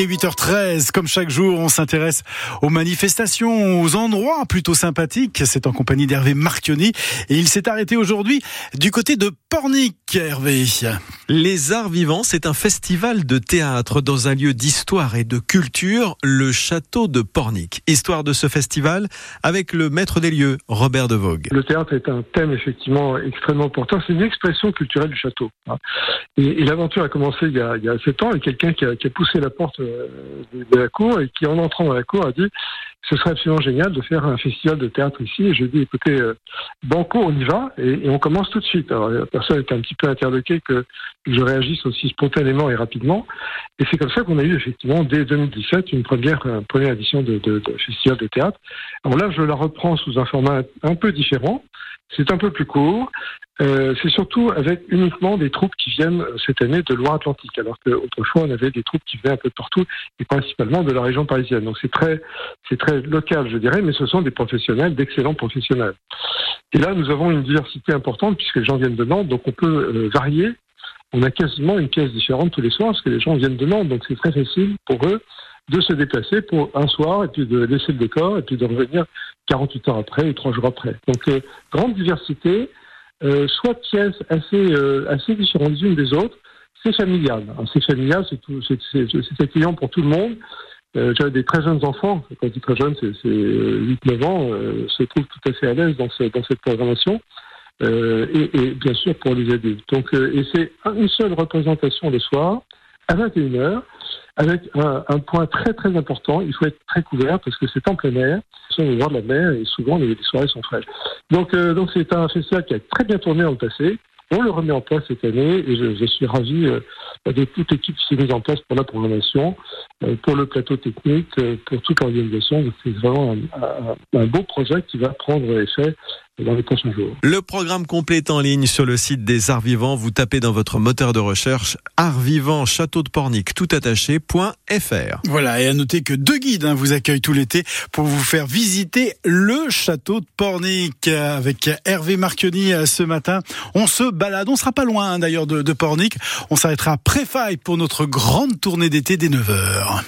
Il est 8h13. Comme chaque jour, on s'intéresse aux manifestations, aux endroits plutôt sympathiques. C'est en compagnie d'Hervé Marchioni. Et il s'est arrêté aujourd'hui du côté de Pornic, Hervé. Les Arts Vivants, c'est un festival de théâtre dans un lieu d'histoire et de culture, le château de Pornic. Histoire de ce festival avec le maître des lieux, Robert de Vogue. Le théâtre est un thème effectivement extrêmement important. C'est une expression culturelle du château. Hein. Et, l'aventure a commencé il y a, il y a 7 ans avec quelqu'un qui a, qui a poussé la porte euh, de, la cour et qui, en entrant dans la cour, a dit ce serait absolument génial de faire un festival de théâtre ici. Et je dis écoutez, euh, banco, on y va et, on commence tout de suite. Alors la personne était un petit peu interloquée que je réagisse aussi spontanément et rapidement. Et c'est comme ça qu'on a eu effectivement dès 2017 une première, première édition de, de, de festival de théâtre. Alors là, je la reprends sous un format un peu différent. C'est un peu plus court. Euh, c'est surtout avec uniquement des troupes qui viennent euh, cette année de Loire-Atlantique, alors qu'autrefois on avait des troupes qui venaient un peu partout et principalement de la région parisienne. Donc c'est très, c'est très local, je dirais, mais ce sont des professionnels, d'excellents professionnels. Et là, nous avons une diversité importante puisque les gens viennent de Nantes, donc on peut euh, varier. On a quasiment une pièce différente tous les soirs parce que les gens viennent de Nantes, donc c'est très facile pour eux de se déplacer pour un soir et puis de laisser le décor et puis de revenir 48 heures après ou 3 jours après. Donc grande diversité euh, soit pièces assez, euh, assez différentes les unes des autres. C'est familial. C'est familial, c'est accueillant pour tout le monde. Euh, J'avais des très jeunes enfants, quand je dis très jeunes, c'est 8-9 ans, euh, se trouvent tout à fait à l'aise dans, ce, dans cette programmation. Euh, et, et, bien sûr pour les adultes. Donc, euh, et c'est une seule représentation le soir à 21h avec un, un, point très très important, il faut être très couvert parce que c'est en plein air, c'est au bord de la mer et souvent les, soirées sont fraîches. Donc euh, donc c'est un festival qui a très bien tourné dans le passé. On le remet en place cette année et je, je suis ravi euh, de toute l'équipe qui s'est mise en place pour la programmation, euh, pour le plateau technique, euh, pour toute l'organisation. C'est vraiment un, un, un, beau projet qui va prendre effet dans les prochains jours. Le programme complet est en ligne sur le site des Arts Vivants. Vous tapez dans votre moteur de recherche Arts Vivants Château de Pornic tout attaché.fr. Voilà, et à noter que deux guides hein, vous accueillent tout l'été pour vous faire visiter le château de Pornic avec Hervé Marchioni ce matin. On se balade, on sera pas loin hein, d'ailleurs de, de Pornic. On s'arrêtera à Préfaille pour notre grande tournée d'été dès 9h.